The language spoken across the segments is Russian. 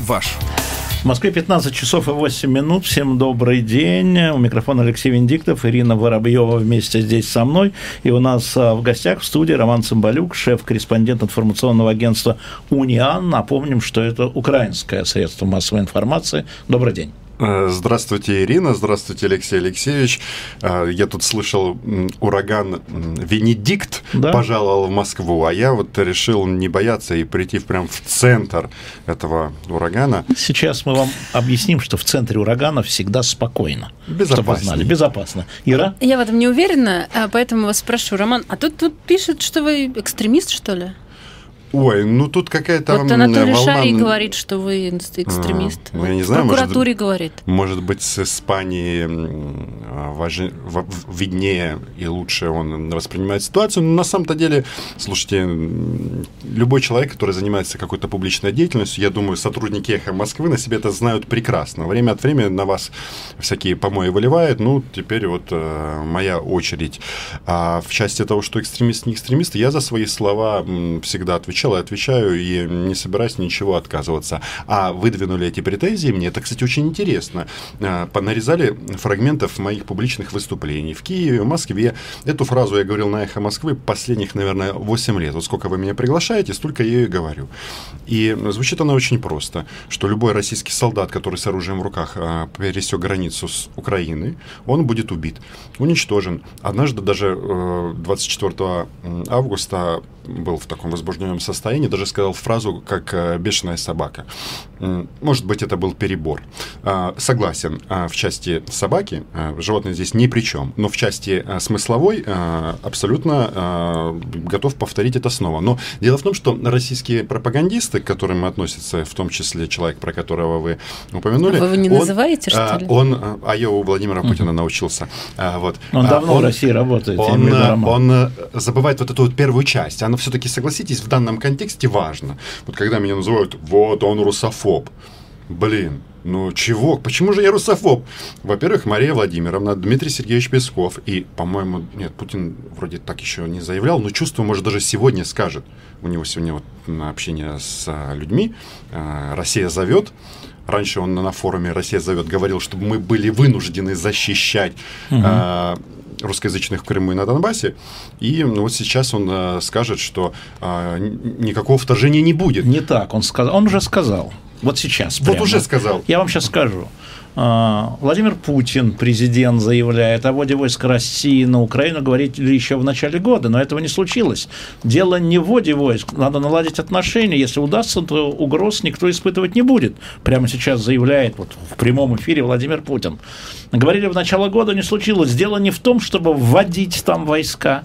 Ваш. В Москве 15 часов и 8 минут. Всем добрый день. У микрофона Алексей Вендиктов, Ирина Воробьева вместе здесь со мной. И у нас а, в гостях в студии Роман Цымбалюк, шеф-корреспондент информационного агентства «Униан». Напомним, что это украинское средство массовой информации. Добрый день. Э, здравствуйте, Ирина. Здравствуйте, Алексей Алексеевич. Э, я тут слышал, ураган Венедикт да? пожаловал в Москву, а я вот решил не бояться и прийти прямо в центр этого урагана. Сейчас мы вам объясним, что в центре урагана всегда спокойно. Безопасно. знали. Безопасно. Ира? Я в этом не уверена, а поэтому вас спрошу. Роман, а тут, тут пишут, что вы экстремист, что ли? Ой, ну тут какая-то вот Анатолий волна... Шарий говорит, что вы экстремист. А, ну, я не знаю, в прокуратуре может, говорит. Может быть, с Испанией важ... виднее и лучше он воспринимает ситуацию. Но на самом-то деле, слушайте, любой человек, который занимается какой-то публичной деятельностью, я думаю, сотрудники «Эхо Москвы» на себе это знают прекрасно. Время от времени на вас всякие помои выливают. Ну, теперь вот э, моя очередь. А в части того, что экстремист, не экстремист, я за свои слова всегда отвечаю и отвечаю, и не собираюсь ничего отказываться. А выдвинули эти претензии мне, это, кстати, очень интересно. А, понарезали фрагментов моих публичных выступлений в Киеве, в Москве. Эту фразу я говорил на «Эхо Москвы» последних, наверное, 8 лет. Вот сколько вы меня приглашаете, столько я ее говорю. И звучит она очень просто, что любой российский солдат, который с оружием в руках а, пересек границу с Украины, он будет убит, уничтожен. Однажды даже 24 э, августа был в таком возбужденном состоянии, даже сказал фразу, как э, «бешеная собака». Может быть, это был перебор. А, согласен, а, в части собаки а, животное здесь ни при чем, но в части смысловой абсолютно готов повторить это снова. Но дело в том, что российские пропагандисты, к которым относится в том числе человек, про которого вы упомянули... Вы его не он, называете, что ли? Он, а я у Владимира Путина угу. научился. Вот. Он давно он, в России работает. Он, он э, забывает вот эту вот первую часть. Она все-таки, согласитесь, в данном контексте важно. Вот когда меня называют, вот он русофоб. Блин, ну чего? Почему же я русофоб? Во-первых, Мария Владимировна, Дмитрий Сергеевич Песков и, по-моему, нет, Путин вроде так еще не заявлял, но чувствую, может, даже сегодня скажет. У него сегодня вот на общение с а, людьми а, «Россия зовет», Раньше он на форуме «Россия зовет» говорил, чтобы мы были вынуждены защищать угу. э, русскоязычных в Крыму и на Донбассе. И ну, вот сейчас он э, скажет, что э, никакого вторжения не будет. Не так, он сказал, он уже сказал. Вот сейчас. Вот уже сказал. Я вам сейчас скажу. А, Владимир Путин, президент, заявляет о вводе войск России на Украину, говорили еще в начале года, но этого не случилось. Дело не в вводе войск, надо наладить отношения. Если удастся, то угроз никто испытывать не будет. Прямо сейчас заявляет вот в прямом эфире Владимир Путин. Говорили в начало года, не случилось. Дело не в том, чтобы вводить там войска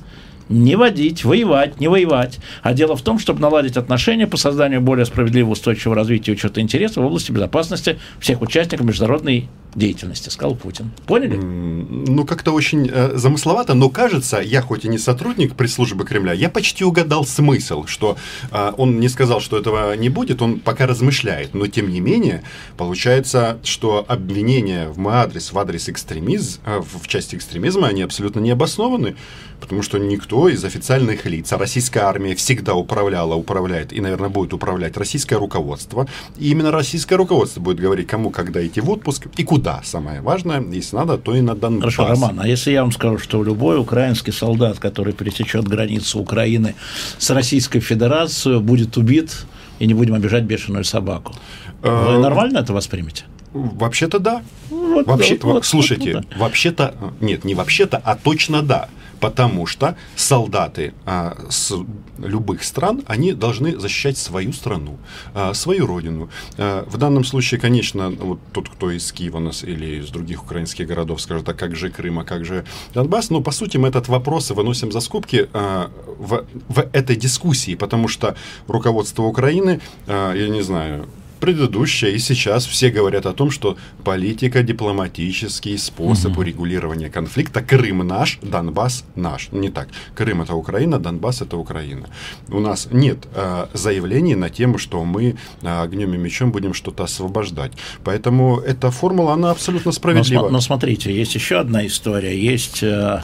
не водить, воевать, не воевать. А дело в том, чтобы наладить отношения по созданию более справедливого устойчивого развития учета интересов в области безопасности всех участников международной деятельности, сказал Путин. Поняли? Ну, как-то очень э, замысловато, но кажется, я хоть и не сотрудник пресс-службы Кремля, я почти угадал смысл, что э, он не сказал, что этого не будет, он пока размышляет, но тем не менее, получается, что обвинения в мой адрес, в адрес экстремизм, э, в части экстремизма, они абсолютно не обоснованы, потому что никто из официальных лиц, а российская армия всегда управляла, управляет и, наверное, будет управлять российское руководство, и именно российское руководство будет говорить, кому когда идти в отпуск и куда самое важное, если надо, то и на Донбасс. Хорошо, Роман, а если я вам скажу, что любой украинский солдат, который пересечет границу Украины с Российской Федерацией, будет убит, и не будем обижать бешеную собаку. Вы э, нормально это воспримете? Вообще-то да. Вот, вообще, вот, слушайте, вот, вот, да. вообще-то нет, не вообще-то, а точно да потому что солдаты а, с любых стран, они должны защищать свою страну, а, свою родину. А, в данном случае, конечно, вот тот, кто из Киева нас или из других украинских городов скажет, а как же Крым, а как же Донбасс, но по сути мы этот вопрос выносим за скобки а, в, в этой дискуссии, потому что руководство Украины, а, я не знаю, предыдущая и сейчас все говорят о том, что политика, дипломатический способ Мгм. урегулирования конфликта Крым наш, Донбасс наш. Ну, Не так. Крым это Украина, Донбасс это Украина. У нас нет э, заявлений на тему, что мы э, огнем и мечом будем что-то освобождать. Поэтому эта формула, она абсолютно Но, справедлива. смо- но смотрите, есть еще одна история. Есть э,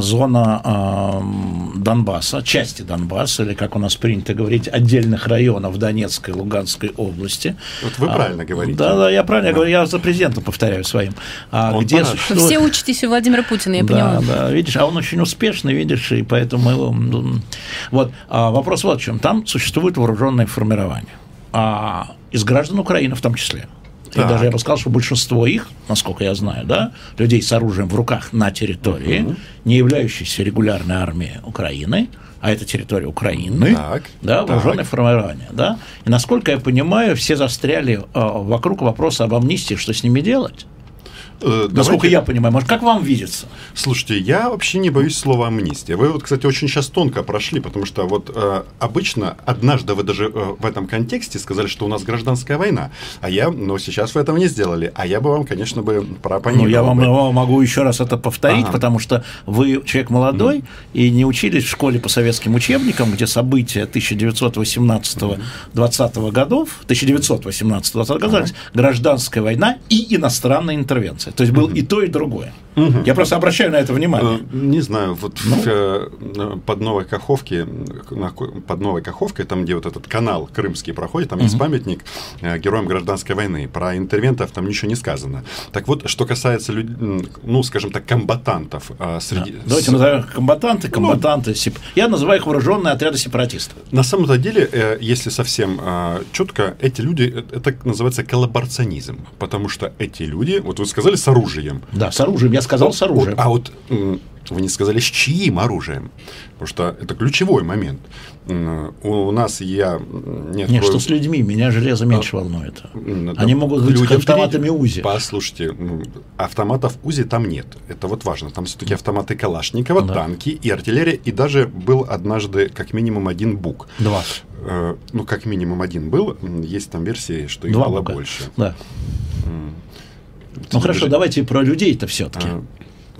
зона эм, Донбасса, части Донбасса, или, как у нас принято говорить, отдельных районов Донецкой и Луганской области. Вот вы А, правильно говорите. Да, да, я правильно говорю, я за президентом повторяю своим. А, Он где существует- все учитесь у Владимира Путина, я да, поняла. да, видишь, а он очень успешный, видишь, и поэтому вот а вопрос вот в чем. Там существует вооруженное формирование, а из граждан Украины в том числе. И Так. даже я бы сказал, что большинство их, насколько я знаю, да, людей с оружием в руках на территории, не являющейся регулярной армией Украины, а это территория Украины, Так, да, так. вооруженное формирование, да. И насколько я понимаю, все застряли а, вокруг вопроса об амнистии, что с ними делать. Э, Насколько давайте- я понимаю, может, как вам видится? Слушайте, я вообще не боюсь слова амнистия. Вы вот, кстати, очень сейчас тонко прошли, потому что вот э, обычно однажды вы даже э, в этом контексте сказали, что у нас гражданская война, а я, ну, сейчас вы этого не сделали, а я бы вам, конечно, бы пропонировал. Ну, я вам бы. могу еще раз это повторить, Ага. потому что вы человек молодой и не учились в школе по советским учебникам, где события 1918-20 годов, 1918-20 годов, гражданская война и иностранная интервенция. То есть был и то, и другое. Я просто обращаю на это внимание. Э, Не знаю, вот Ну. в, э, под Новой Каховке, под Новой Каховкой, там, где вот этот канал крымский проходит, там есть памятник э, героям гражданской войны. Про интервентов там ничего не сказано. Так вот, что касается, люд- ну, скажем так, комбатантов э, среди... Давайте с- назовем комбатанты, комбатанты. сеп- Я называю их вооруженные отряды сепаратистов. На самом-то деле, если совсем четко, эти люди, это называется коллаборационизм, потому что эти люди, вот вы сказали, с оружием. Да, с оружием. Я сказал с оружием. А вот вы не сказали, с чьим оружием, потому что это ключевой момент. У, нас я Нет, открою- что с людьми, меня железо меньше волнует. М, Они могут быть автоматами. УЗИ. Послушайте, автоматов УЗИ там нет. Это вот важно. Там все-таки автоматы Калашникова, Да. танки и артиллерия. И даже был однажды как минимум один БУК. Два. Э, Ну, как минимум один был. Есть там версии, что их Два было бука. больше. Да. М. Ну хорошо, Даже- давайте про людей-то все-таки. А,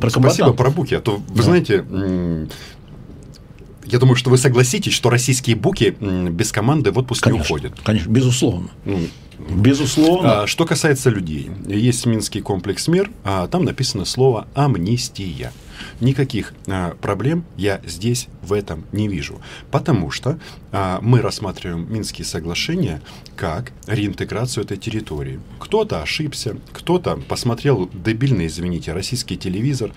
Про Спасибо про буки. А то, вы Да. знаете, я думаю, что вы согласитесь, что российские буки без команды в отпуск не Конечно, уходят. конечно, безусловно. Ну, Безусловно. а, что касается людей, есть Минский комплекс мер, а там написано слово амнистия. Никаких а, проблем я здесь в этом не вижу, потому что а, мы рассматриваем Минские соглашения как реинтеграцию этой территории. Кто-то ошибся, кто-то посмотрел дебильный, извините, российский телевизор.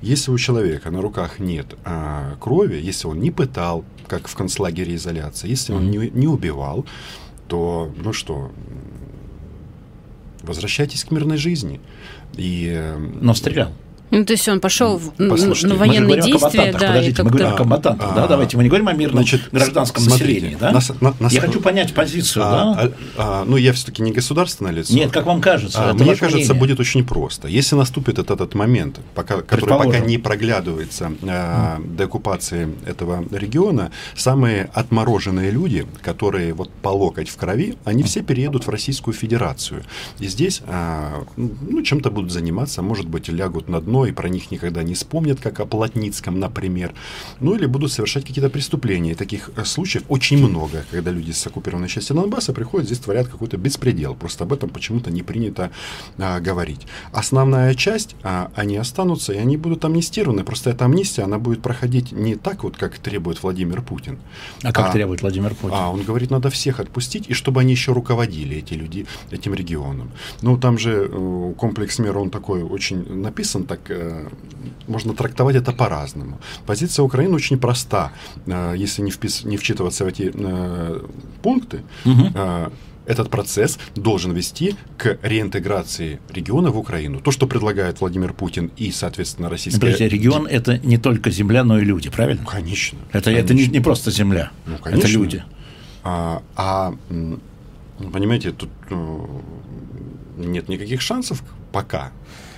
Если у человека на руках нет а, крови, если он не пытал, как в концлагере изоляции, если он не, не убивал, то, ну что, возвращайтесь к мирной жизни. И э, Но стрелял. Ну, то есть он пошел Послушайте, на военные говорим о действия, комбатантах. да, Подождите, мы говорим о комбатантах, да? А, Давайте, мы не говорим о мирном значит, гражданском смотрите, населении, да? нас- на- нас- Я хочу понять позицию, а, да? а, а, ну, я все-таки не государственное лицо. Нет, как вам кажется? А, это Мне ваше кажется, мнение. будет очень просто. Если наступит этот, этот момент, пока, который пока не проглядывается э, деоккупации этого региона, самые отмороженные люди, которые вот по локоть в крови, они все переедут в Российскую Федерацию. И здесь а, ну, чем-то будут заниматься, может быть, лягут на дно и про них никогда не вспомнят, как о Плотницком, например. Ну или будут совершать какие-то преступления. И таких э, случаев очень много, когда люди с оккупированной части Донбасса приходят, здесь творят какой-то беспредел. Просто об этом почему-то не принято а, говорить. Основная часть, а, они останутся, и они будут амнистированы. Просто эта амнистия, она будет проходить не так вот, как требует Владимир Путин. А как а- требует Владимир Путин? А он говорит, надо всех отпустить, и чтобы они еще руководили, эти люди, этим регионом. Ну, там же э, комплекс мер, он такой очень написан, так можно трактовать это по-разному. Позиция Украины очень проста. Э, если не, впис- не вчитываться в эти э, пункты, э, этот процесс должен вести к реинтеграции региона в Украину. То, что предлагает Владимир Путин и, соответственно, российская... Подождите, регион это не только земля, но и люди, правильно? Ну, конечно. Это, это не, не просто земля, Ну, это конечно. люди. А, а, Понимаете, тут э, нет никаких шансов пока.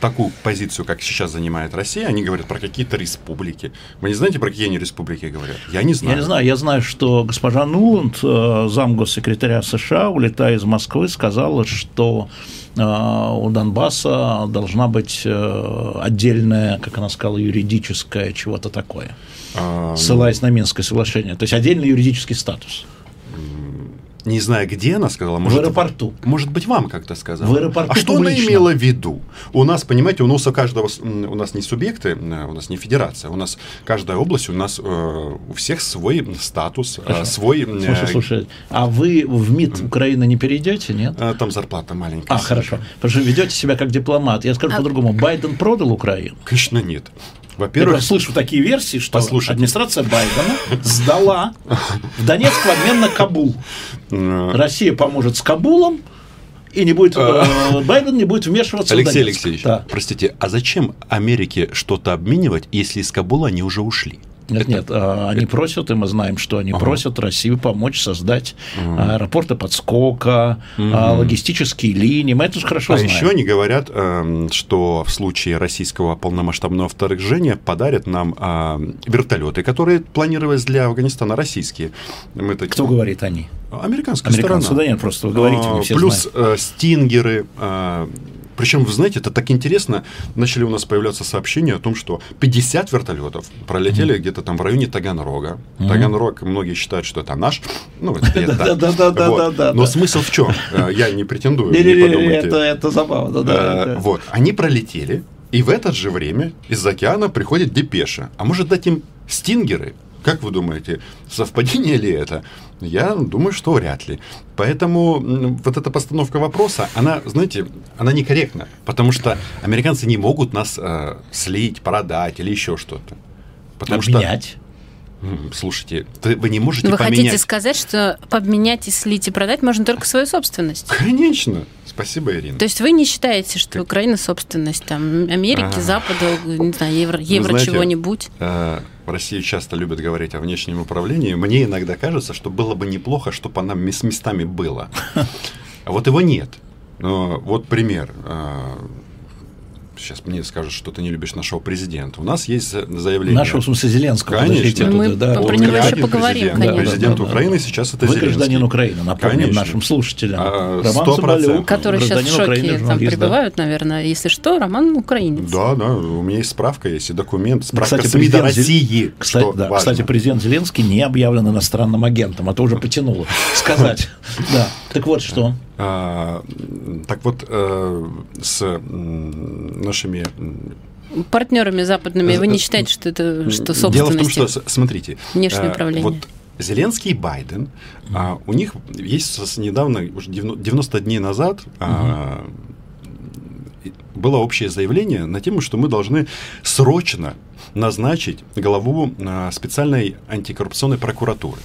Такую позицию, как сейчас занимает Россия, они говорят про какие-то республики. Вы не знаете, про какие они республики говорят? Я не знаю. Я не знаю, я знаю, что госпожа Нуланд, э, замгоссекретаря США, улетая из Москвы, сказала, что э, у Донбасса должна быть э, отдельная, как она сказала, юридическая чего-то такое, А, ссылаясь на Минское соглашение, то есть отдельный юридический статус. Не знаю, где она сказала. Может, в аэропорту. Может быть, вам как-то сказала. В аэропорту А что она публично. имела в виду? У нас, понимаете, у нас у каждого, у нас не субъекты, э, у нас не федерация, у нас каждая область, у нас э, у всех свой статус, э, свой... э, Слушай, слушай, а вы в МИД Украины не перейдете, нет? Там зарплата маленькая. А, хорошо. Потому что ведете себя как дипломат. Я скажу А- по-другому. Байден продал Украину. Конечно, нет. Я Во-первых, просто слышу такие версии, что Послушайте. администрация Байдена сдала в Донецк в обмен на Кабул. э, Россия поможет с Кабулом, и не будет, э, Байден не будет вмешиваться в Алексей Донецк. Алексеевич, Да. простите, а зачем Америке что-то обменивать, если из Кабула они уже ушли? Нет, нет, а, они просят, и мы знаем, что они просят Россию помочь создать аэропорты подскока, а, логистические линии. Мы это же хорошо а знаем. еще они говорят, эм, что в случае российского полномасштабного вторжения подарят нам а, вертолеты, которые планировались для Афганистана российские. Мы это- Кто говорит они? Американская Американцы, сторона. да нет, просто вы говорите, А, Плюс знаем. э, стингеры. Причем, вы знаете, это так интересно. Начали у нас появляться сообщения о том, что 50 вертолетов пролетели где-то там в районе Таганрога. Таганрог, многие считают, что это наш. Ну, это. Вот. Но смысл в чем? Э, Я не претендую, не подумайте. это, забавно, да. Э, да. Вот, они пролетели, и в это же время из океана приходит депеша. А может дать им стингеры? Как вы думаете, совпадение ли это? Я думаю, что вряд ли. Поэтому вот эта постановка вопроса, она, знаете, она некорректна, потому что американцы не могут нас э, слить, продать или еще что-то. Потому Обменять. что, слушайте, вы не можете Вы поменять. хотите сказать, что поменять и слить и продать можно только свою собственность? Конечно. Спасибо, Ирина. То есть вы не считаете, что Украина собственность там Америки, А. Запада, не знаю, евро, евро знаете, чего-нибудь? Э, В России часто любят говорить о внешнем управлении. Мне иногда кажется, что было бы неплохо, чтобы она с местами было. А вот его нет. Но Вот пример. Сейчас мне скажут, что ты не любишь нашего президента. У нас есть за- заявление. Нашего, в смысле, Зеленского. Конечно. Мы да. про него еще поговорим, президент. конечно. Президент Да, да, да. Украины сейчас это Вы Зеленский. гражданин Украины, напомним Конечно. нашим слушателям. А, Роман 100%. Соболев, Которые сейчас в шоке Украины, там пребывают, наверное. Если что, Роман украинец. Да, да, у меня есть справка, есть и документ. Справка Кстати, СМИ до России. Кстати, что да, важно. кстати, президент Зеленский не объявлен иностранным агентом, а то уже потянуло сказать. Да. Так вот что. А, так вот, э, с нашими Партнерами западными вы не считаете, что это что собственность? Дело в том, что, смотрите, Внешнее э, управление. Вот Зеленский и Байден, а, у них есть недавно, уже 90 90 дней назад, а, было общее заявление на тему, что мы должны срочно назначить главу а, специальной антикоррупционной прокуратуры.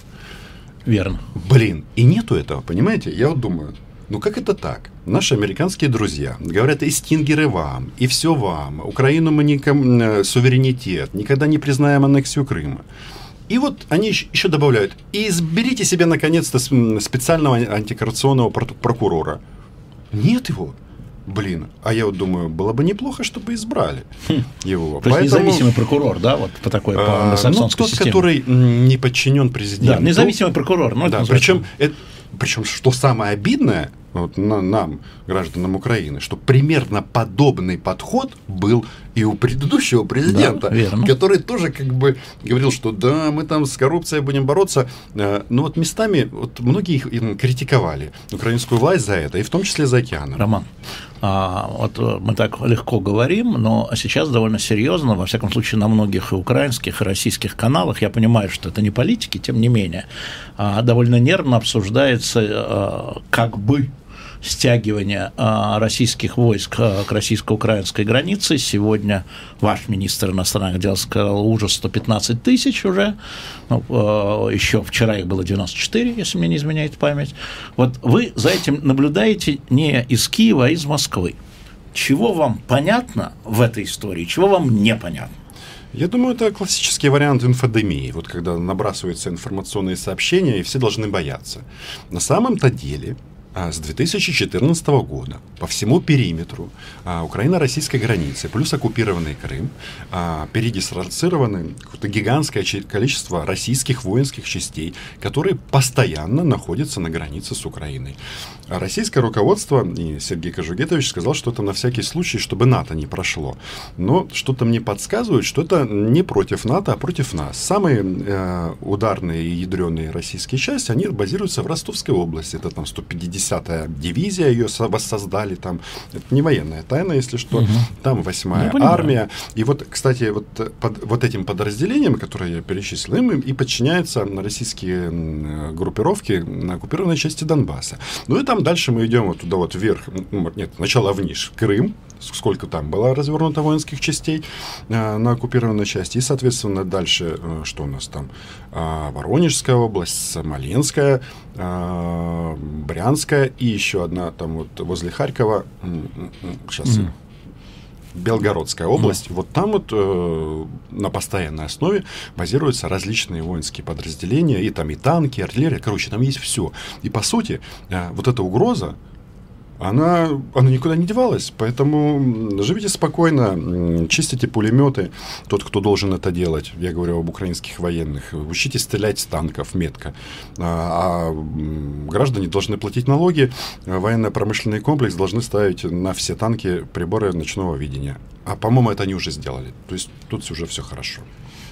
Верно. Блин, и нету этого, понимаете? Я вот думаю, ну как это так? Наши американские друзья говорят, и стингеры вам, и все вам. Украину мы никому э, суверенитет, никогда не признаем аннексию Крыма. И вот они ещ- еще добавляют, и изберите себе наконец-то специального антикоррупционного прокурора. Нет его. Блин, а я вот думаю, было бы неплохо, чтобы избрали его. Хм. То есть Поэтому, независимый прокурор, да, вот по такой, по а, ну, тот, системе. который не подчинен президенту. Да, независимый прокурор. Ну, Да, причем, это, причем, что самое обидное, вот на- нам, гражданам Украины, что примерно подобный подход был и у предыдущего президента, Да, верно. который тоже как бы говорил, что да, мы там с коррупцией будем бороться. Э, Но вот местами вот многие их критиковали украинскую власть за это, и в том числе за океаном. Роман, вот э, мы так легко говорим, но сейчас довольно серьезно, во всяком случае, на многих и украинских, и российских каналах, я понимаю, что это не политики, тем не менее, а, довольно нервно обсуждается э, как бы стягивание а, российских войск а, к российско-украинской границе. Сегодня ваш министр иностранных дел сказал ужас 115 тысяч уже. Ну, э, еще вчера их было 94, если мне не изменяет память. Вот вы за этим наблюдаете не из Киева, а из Москвы. Чего вам понятно в этой истории, чего вам непонятно? Я думаю, это классический вариант инфодемии, вот когда набрасываются информационные сообщения, и все должны бояться. На самом-то деле а, с 2014 года по всему периметру а, Украино-российской границы, плюс оккупированный Крым, а, передислоцированы гигантское количество российских воинских частей, которые постоянно находятся на границе с Украиной. Российское руководство, и Сергей Кожугетович сказал, что это на всякий случай, чтобы НАТО не прошло. Но что-то мне подсказывает, что это не против НАТО, а против нас. Самые э, ударные и ядреные российские части, они базируются в Ростовской области. Это там 150-я дивизия, ее воссоздали там. Это не военная тайна, если что. Угу. Там 8-я армия. И вот, кстати, вот, под, вот этим подразделением, которые я перечислил, им и подчиняются российские группировки на оккупированной части Донбасса. Ну и там дальше мы идем вот туда вот вверх, нет, сначала вниз, Крым, сколько там было развернуто воинских частей э, на оккупированной части, и, соответственно, дальше, э, что у нас там, э, Воронежская область, Смоленская, э, Брянская и еще одна там вот возле Харькова, сейчас... Mm. Белгородская область, mm. вот там вот э, на постоянной основе базируются различные воинские подразделения, и там и танки, и артиллерия, короче, там есть все. И по сути, э, вот эта угроза, она, она никуда не девалась. Поэтому живите спокойно, чистите пулеметы. Тот, кто должен это делать, я говорю об украинских военных, учитесь стрелять с танков метко. А, а граждане должны платить налоги, военно-промышленный комплекс должны ставить на все танки приборы ночного видения. А, по-моему, это они уже сделали. То есть тут уже все хорошо.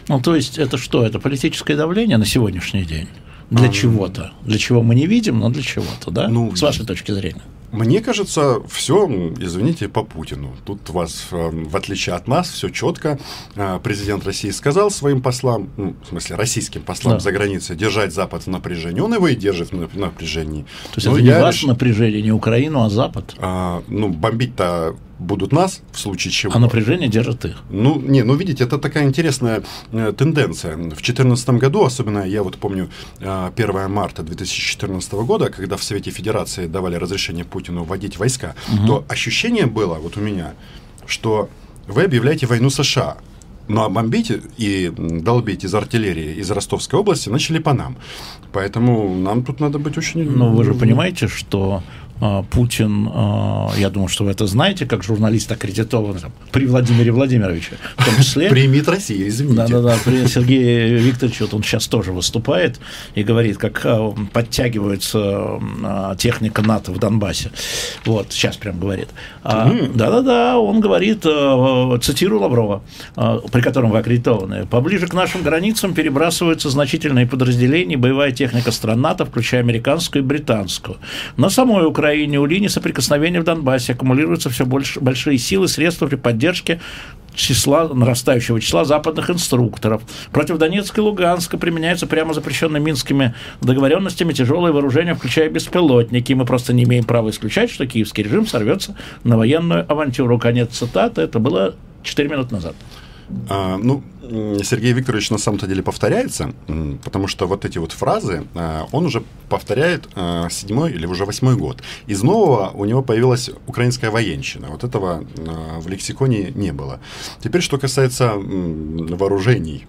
Ну, то есть это что? Это политическое давление на сегодняшний день? Для а, чего-то. Для чего мы не видим, но для чего-то, да? Ну, С вашей точки зрения. Мне кажется, все, извините, по Путину. Тут у вас, э, в отличие от нас, все четко. Э, президент России сказал своим послам, ну, в смысле, российским послам да. за границей, держать Запад в напряжении. Он его и держит в напряжении. То есть Но это не ваше реш... напряжение, не Украину, а Запад? А, ну, бомбить-то будут нас, в случае чего. А напряжение держит их. Ну, не, ну, видите, это такая интересная э, тенденция. В 2014 году, особенно я вот помню э, 1 марта 2014 года, когда в Совете Федерации давали разрешение Путину вводить войска, угу. то ощущение было, вот у меня, что вы объявляете войну США. Ну а бомбить и долбить из артиллерии из Ростовской области начали по нам. Поэтому нам тут надо быть очень... Но вы же понимаете, что Путин, а, я думаю, что вы это знаете, как журналист аккредитованный там, при Владимире Владимировиче, в том числе. Примет Россия, извините. Да-да-да, при Сергее Викторовиче, вот он сейчас тоже выступает и говорит, как а, подтягивается техника НАТО в Донбассе. Вот, сейчас прям говорит. Да-да-да, он говорит, цитирую Лаврова, при котором вы аккредитованы, поближе к нашим границам перебрасываются значительные подразделения, боевая техника стран НАТО, включая американскую и британскую. На самой Украине Украине, у линии соприкосновения в Донбассе аккумулируются все больше, большие силы, средства при поддержке числа, нарастающего числа западных инструкторов. Против Донецка и Луганска применяются прямо запрещенные минскими договоренностями тяжелые вооружения, включая беспилотники. Мы просто не имеем права исключать, что киевский режим сорвется на военную авантюру. Конец цитаты. Это было 4 минуты назад. А, ну, Сергей Викторович на самом-то деле повторяется, потому что вот эти вот фразы а, он уже повторяет а, седьмой или уже восьмой год. Из нового у него появилась украинская военщина. Вот этого а, в лексиконе не было. Теперь, что касается вооружений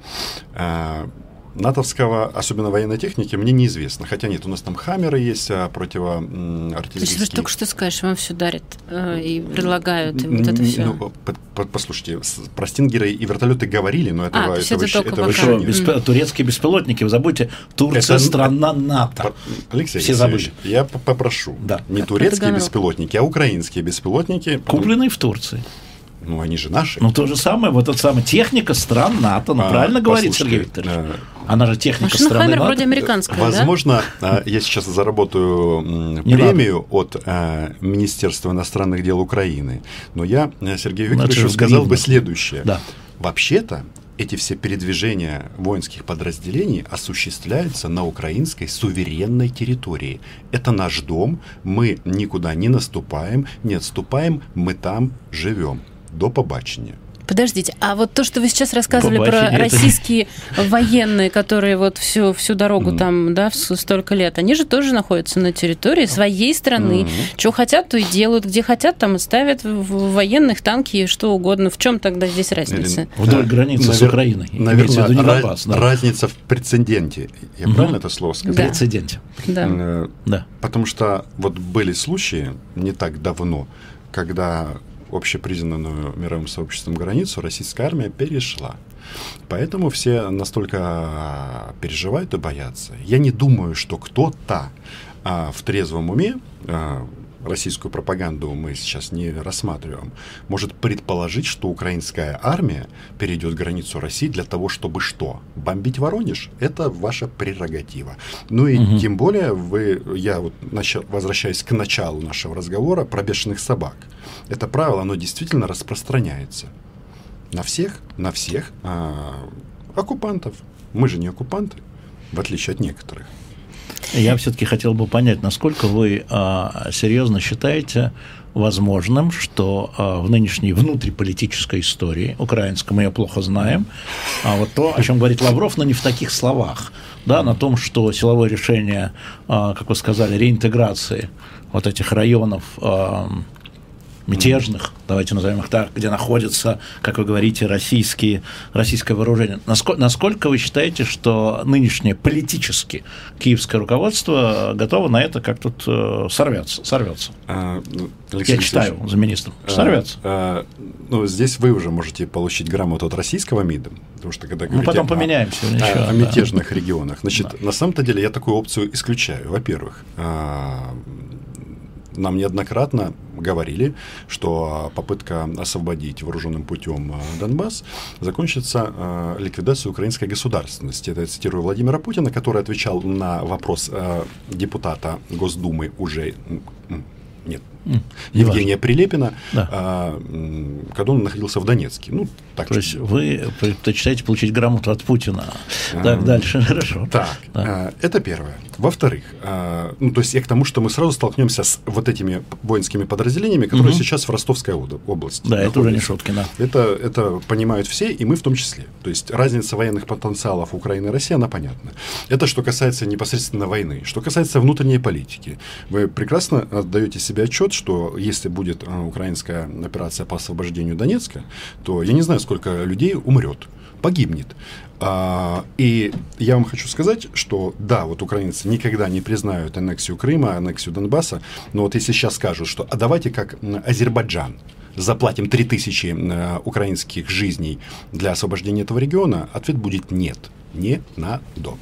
натовского, особенно военной техники, мне неизвестно. Хотя нет, у нас там хаммеры есть, а противоартиллерийские. То есть вы только что скажешь, вам все дарят э, и предлагают, и вот это все. Ну, послушайте, про стингеры и вертолеты говорили, но этого, а, этого, это этого еще нет. Беспи- турецкие беспилотники, вы забудьте, Турция это, страна НАТО. Алексей все забыли. я попрошу. Да. Не турецкие беспилотники, а украинские беспилотники. Купленные в Турции. Ну, они же наши. Ну, то же самое, вот эта самая техника стран НАТО. Ну, а, правильно говорит Сергей Викторович? А, Она же техника Машина страны НАТО. вроде американская, Возможно, да? я сейчас заработаю премию от а, Министерства иностранных дел Украины. Но я э, Сергею ну, Викторовичу сказал бы следующее. Да. Вообще-то, эти все передвижения воинских подразделений осуществляются на украинской суверенной территории. Это наш дом, мы никуда не наступаем, не отступаем, мы там живем. До побачення. Подождите, а вот то, что вы сейчас рассказывали Бабахи, про российские военные, которые вот всю, всю дорогу там, да, в с- столько лет, они же тоже находятся на территории своей страны. Что хотят, то и делают. Где хотят, там и ставят в- военных танки и что угодно. В чем тогда здесь разница? Или- Вдоль Да, границы с навер- Украиной. Имеется Наверное, в виду не ра- Донбасс, да. разница в прецеденте. Я Мгм. правильно это слово сказал? Да. Прецеденте. Да. Э, Да. Потому что вот были случаи не так давно, когда общепризнанную мировым сообществом границу российская армия перешла. Поэтому все настолько переживают и боятся. Я не думаю, что кто-то а, в трезвом уме, а, российскую пропаганду мы сейчас не рассматриваем, может предположить, что украинская армия перейдет границу России для того, чтобы что? Бомбить Воронеж? Это ваша прерогатива. Ну и Мгм. тем более вы, я вот начал, возвращаясь к началу нашего разговора про бешеных собак. Это правило, оно действительно распространяется на всех, на всех а, оккупантов. Мы же не оккупанты, в отличие от некоторых. Я все-таки хотел бы понять, насколько вы а, серьезно считаете возможным, что а, в нынешней внутриполитической истории, украинской, мы ее плохо знаем, а вот то, о чем говорит Лавров, но не в таких словах, да, на том, что силовое решение, а, как вы сказали, реинтеграции вот этих районов мятежных, давайте назовем их так, где находятся, как вы говорите, российские, российское вооружение. Насколько, насколько вы считаете, что нынешнее политически киевское руководство готово на это как тут э, сорвется? сорвется? А, ну, Алексей Я читаю за министром. а, Сорвется. а, ну, здесь вы уже можете получить грамоту от российского МИДа, потому что когда Ну, говорите потом о- поменяем сегодня о, еще. о да. мятежных регионах. Значит, на самом-то деле я такую опцию исключаю. Во-первых, а, нам неоднократно говорили, что попытка освободить вооруженным путем а, Донбасс закончится а, ликвидацией украинской государственности. Это я цитирую Владимира Путина, который отвечал на вопрос а, депутата Госдумы уже нет, Евгения Прилепина, Да. а, когда он находился в Донецке. Ну, так То есть вы предпочитаете получить грамоту от Путина. Так, дальше, хорошо. Так, Да. а, это первое. Во-вторых, а, ну, то есть я к тому, что мы сразу столкнемся с вот этими воинскими подразделениями, которые сейчас в Ростовской об- области. Да, это уже не шутки, да. Это, это понимают все, и мы в том числе. То есть разница военных потенциалов Украины и России, она понятна. Это что касается непосредственно войны. Что касается внутренней политики. Вы прекрасно отдаете себе отчет, что если будет а, украинская операция по освобождению Донецка, то я не знаю, сколько людей умрет, погибнет. А, и я вам хочу сказать, что да, вот украинцы никогда не признают аннексию Крыма, аннексию Донбасса, но вот если сейчас скажут, что а давайте как Азербайджан, заплатим 3000 э, украинских жизней для освобождения этого региона, ответ будет нет. Не надо.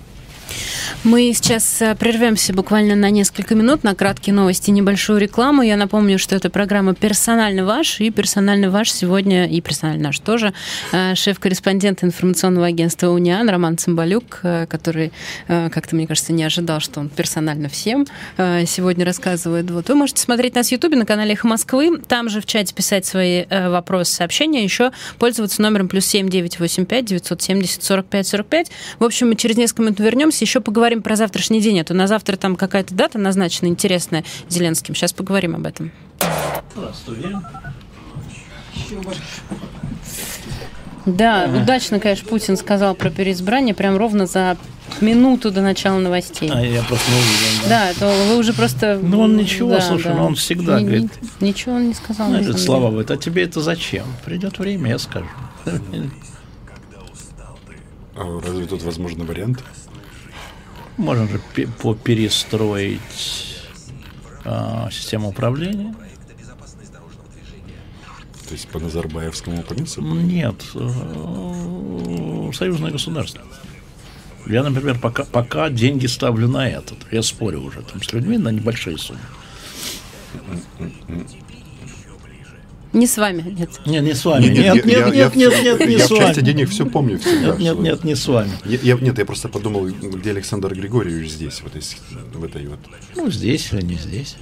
Мы сейчас э, прервемся буквально на несколько минут на краткие новости, небольшую рекламу. Я напомню, что это программа «Персонально ваш», и «Персонально ваш» сегодня, и «Персонально наш» тоже, э, шеф-корреспондент информационного агентства «Униан» Роман Цымбалюк, э, который как-то, мне кажется, не ожидал, что он персонально всем сегодня рассказывает. Вот. Вы можете смотреть нас в Ютубе на канале «Эхо Москвы», там же в чате писать свои вопросы, сообщения, еще пользоваться номером плюс семь девять восемь пять девятьсот семьдесят сорок пять сорок пять. В общем, мы через несколько минут вернемся, еще поговорим про завтрашний день. А то на завтра там какая-то дата назначена интересная Зеленским. Сейчас поговорим об этом. Здравствуйте. Да, удачно, конечно, Путин сказал про переизбрание прям ровно за минуту до начала новостей. А я просто не увидел. Да, то вы уже просто... Ну, он ничего, Да, слушай, да. ну, он всегда Ни- говорит- Ничего он не сказал. Ну, этот слова говорит, а тебе это зачем? Придет время, я скажу. А разве тут возможный вариант? Можно же пе- поперестроить а, систему управления. То есть по Назарбаевскому принципу? Нет, э, союзное государство. Я, например, пока, пока деньги ставлю на этот. Я спорю уже там с людьми на небольшие суммы. Не с вами, нет. Нет, не с вами. Не, Нет, я- я- нет, я- нет, нет, нет, не Я с в части вами. денег все помню всегда. Нет, нет, нет, не с вами. Я, я- нет, я просто подумал, где Александр Григорьевич здесь, вот из- в этой вот. Ну, здесь или не здесь.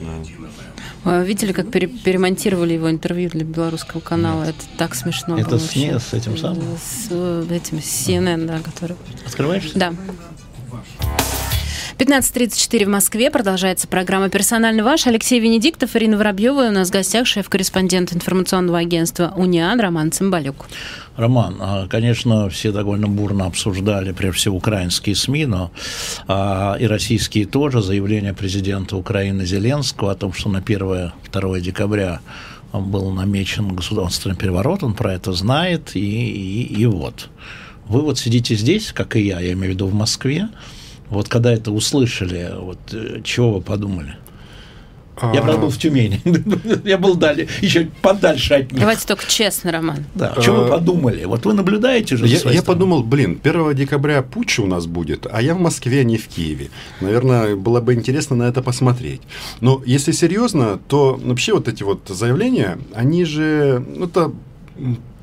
А Видели, как пере- перемонтировали его интервью для белорусского канала? Это так смешно Это было с, не, с этим самым. С э, этим с CNN, да, который. Открываешь? Да. 15.34 в Москве. Продолжается программа «Персонально ваш». Алексей Венедиктов, Ирина Воробьева. У нас в гостях шеф-корреспондент информационного агентства «Униан» Роман Цымбалюк. Роман, а, конечно, все довольно бурно обсуждали, прежде всего, украинские СМИ, но а, и российские тоже, заявление президента Украины Зеленского о том, что на 1-2 декабря был намечен государственный переворот, он про это знает, и, и, и вот. Вы вот сидите здесь, как и я, я имею в виду в Москве, вот когда это услышали, вот э, чего вы подумали? Я, правда, был в Тюмени. Я был далее, еще подальше от них. Давайте только честно, Роман. Да. О чем вы подумали? Вот вы наблюдаете же Я, я подумал, блин, 1 декабря путч у нас будет, а я в Москве, а не в Киеве. Наверное, было бы интересно на это посмотреть. Но если серьезно, то вообще вот эти вот заявления, они же, ну, это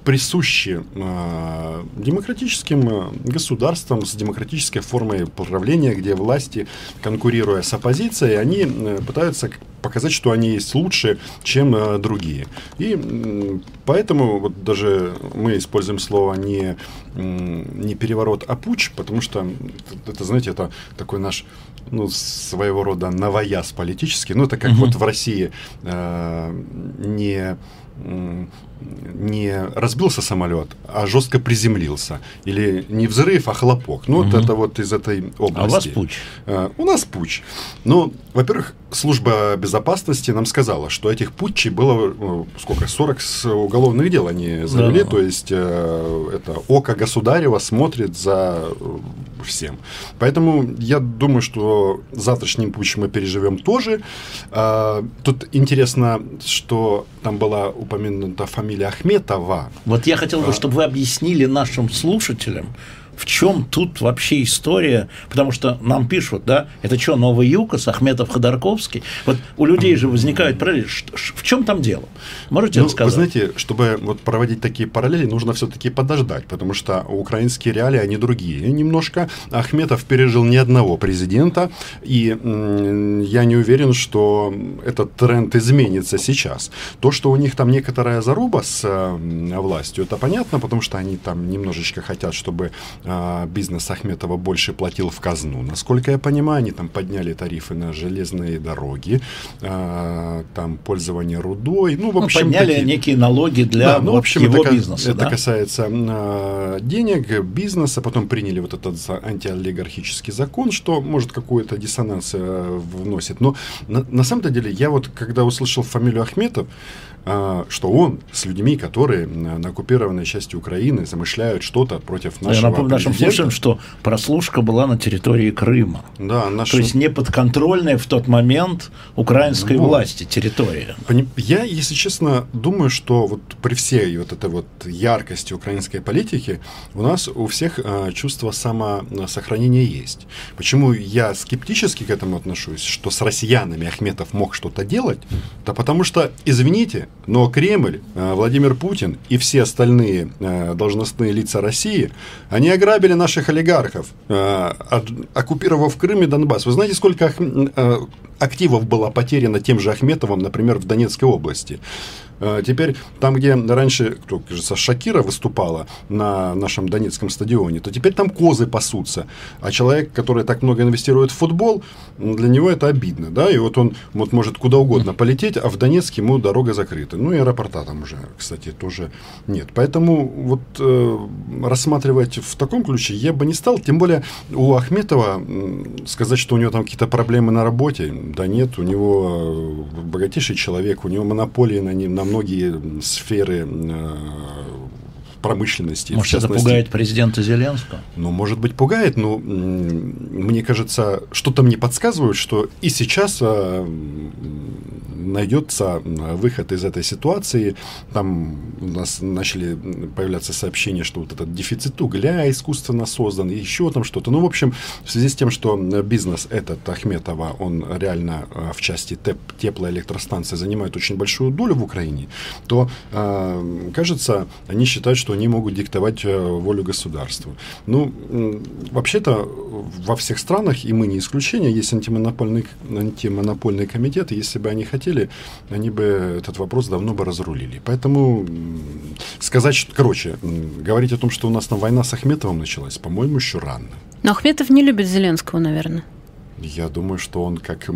присущи э, демократическим государствам с демократической формой управления, где власти, конкурируя с оппозицией, они э, пытаются показать, что они есть лучше, чем э, другие. И э, поэтому вот даже мы используем слово не, э, не переворот, а путь, потому что это, знаете, это такой наш ну, своего рода новояз политический. Ну, это как угу. вот в России э, не не разбился самолет, а жестко приземлился. Или не взрыв, а хлопок. Ну, угу. вот это вот из этой области. А у вас путь? Uh, у нас путь. Ну, во-первых, служба безопасности нам сказала, что этих путчей было ну, сколько? 40 уголовных дел они завели. Да. То есть, uh, это око государева смотрит за э, всем. Поэтому я думаю, что завтрашний путь мы переживем тоже. Uh, тут интересно, что там была упомянута фамилия Ахметова. Вот я хотел бы, чтобы вы объяснили нашим слушателям, в чем тут вообще история? Потому что нам пишут, да, это что, Новый Юкос, Ахметов, Ходорковский? Вот у людей же возникают параллели. В чем там дело? Можете ну, рассказать? Вы знаете, чтобы вот проводить такие параллели, нужно все-таки подождать, потому что украинские реалии, они другие немножко. Ахметов пережил ни одного президента, и я не уверен, что этот тренд изменится сейчас. То, что у них там некоторая заруба с властью, это понятно, потому что они там немножечко хотят, чтобы а, бизнес Ахметова больше платил в казну. Насколько я понимаю, они там подняли тарифы на железные дороги, а, там пользование рудой. Ну, в ну, общем, ну, подняли такие... некие налоги для да, ну, в общем, его это, бизнеса. Это да? касается а, денег, бизнеса. Потом приняли вот этот антиолигархический закон, что, может, какой-то диссонанс вносит. Но на, на самом-то деле, я вот, когда услышал фамилию Ахметов, что он с людьми, которые на оккупированной части Украины замышляют что-то против нашего Я напомню нашим слушателям, что прослушка была на территории Крыма. Да, наша... То есть неподконтрольная в тот момент украинской ну, власти территория. Я, если честно, думаю, что вот при всей вот этой вот яркости украинской политики у нас у всех э, чувство самосохранения есть. Почему я скептически к этому отношусь, что с россиянами Ахметов мог что-то делать? Да потому что, извините, но Кремль, э, Владимир Путин и все остальные э, должностные лица России, они ограбили наших олигархов, э, оккупировав Крым и Донбасс. Вы знаете, сколько активов было потеряно тем же Ахметовым, например, в Донецкой области? А, теперь там, где раньше, кто, кажется, Шакира выступала на нашем Донецком стадионе, то теперь там козы пасутся. А человек, который так много инвестирует в футбол, для него это обидно. Да? И вот он вот может куда угодно полететь, а в Донецке ему дорога закрыта. Ну и аэропорта там уже, кстати, тоже нет. Поэтому вот э, рассматривать в таком ключе я бы не стал. Тем более у Ахметова сказать, что у него там какие-то проблемы на работе, да нет, у него э, богатейший человек, у него монополии на, на многие сферы э, промышленности. Может, это пугает президента Зеленского? Ну, может быть, пугает, но мне кажется, что-то мне подсказывает, что и сейчас а, найдется выход из этой ситуации. Там у нас начали появляться сообщения, что вот этот дефицит угля искусственно создан, и еще там что-то. Ну, в общем, в связи с тем, что бизнес этот Ахметова, он реально а, в части теп теплоэлектростанции занимает очень большую долю в Украине, то, кажется, они считают, что они могут диктовать э, волю государству. Ну, вообще-то во всех странах, и мы не исключение, есть антимонопольный, антимонопольный комитет, и если бы они хотели, они бы этот вопрос давно бы разрулили. Поэтому сказать, что, короче, говорить о том, что у нас там война с Ахметовым началась, по-моему, еще рано. Но Ахметов не любит Зеленского, наверное. Я думаю, что он как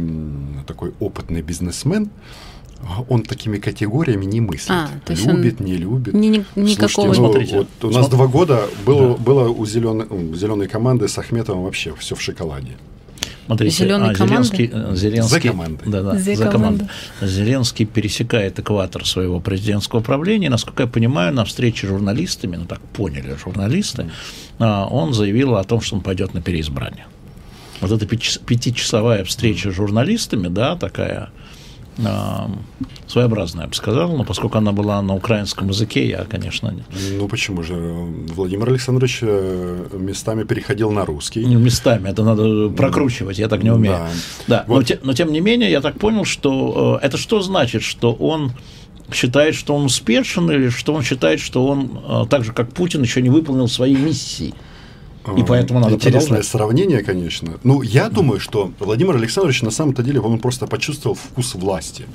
такой опытный бизнесмен, он такими категориями не мыслит. А, любит, не любит. Ни, ни, никакого. Слушайте, ну, вот у нас Смотрите. два года было, да. было у зеленой, у зеленой команды с Ахметовым вообще все в шоколаде. Смотрите, а, Зеленский, э, Зеленский, за командой. Да, да, за, за команду. Зеленский пересекает экватор своего президентского правления. Насколько я понимаю, на встрече с журналистами, ну так поняли журналисты, mm. он заявил о том, что он пойдет на переизбрание. Вот эта пятичасовая встреча с журналистами, да, такая своеобразная, я бы сказал, но поскольку она была на украинском языке, я, конечно... Не... Ну, почему же? Владимир Александрович э, местами переходил на русский. Ну, местами, это надо прокручивать, я так не умею. Да, да. Вот. Но, те, но тем не менее, я так понял, что э, это что значит, что он считает, что он успешен, или что он считает, что он, э, так же как Путин, еще не выполнил свои миссии? И поэтому надо Интересное продолжать. сравнение, конечно. Ну, я думаю, что Владимир Александрович на самом-то деле он просто почувствовал вкус власти.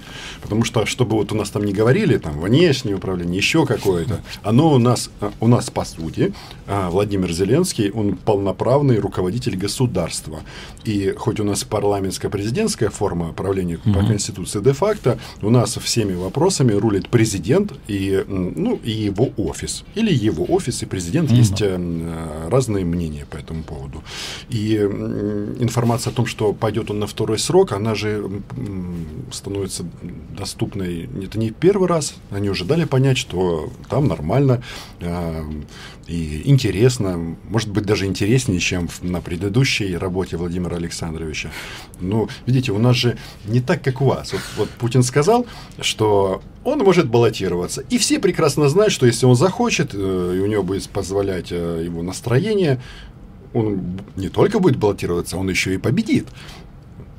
Потому что, чтобы вот у нас там не говорили, там, внешнее управление, еще какое-то, оно у нас, у нас по сути, а, Владимир Зеленский, он полноправный руководитель государства. И хоть у нас парламентская президентская форма правления mm-hmm. по Конституции де-факто, у нас всеми вопросами рулит президент и, ну, и его офис. Или его офис и президент mm-hmm. есть э, разные мнения мнение по этому поводу. И информация о том, что пойдет он на второй срок, она же становится доступной это не первый раз. Они уже дали понять, что там нормально а, и интересно, может быть, даже интереснее, чем на предыдущей работе Владимира Александровича. Ну, видите, у нас же не так, как у вас. Вот, вот Путин сказал, что он может баллотироваться. И все прекрасно знают, что если он захочет, э, и у него будет позволять э, его настроение, он не только будет баллотироваться, он еще и победит.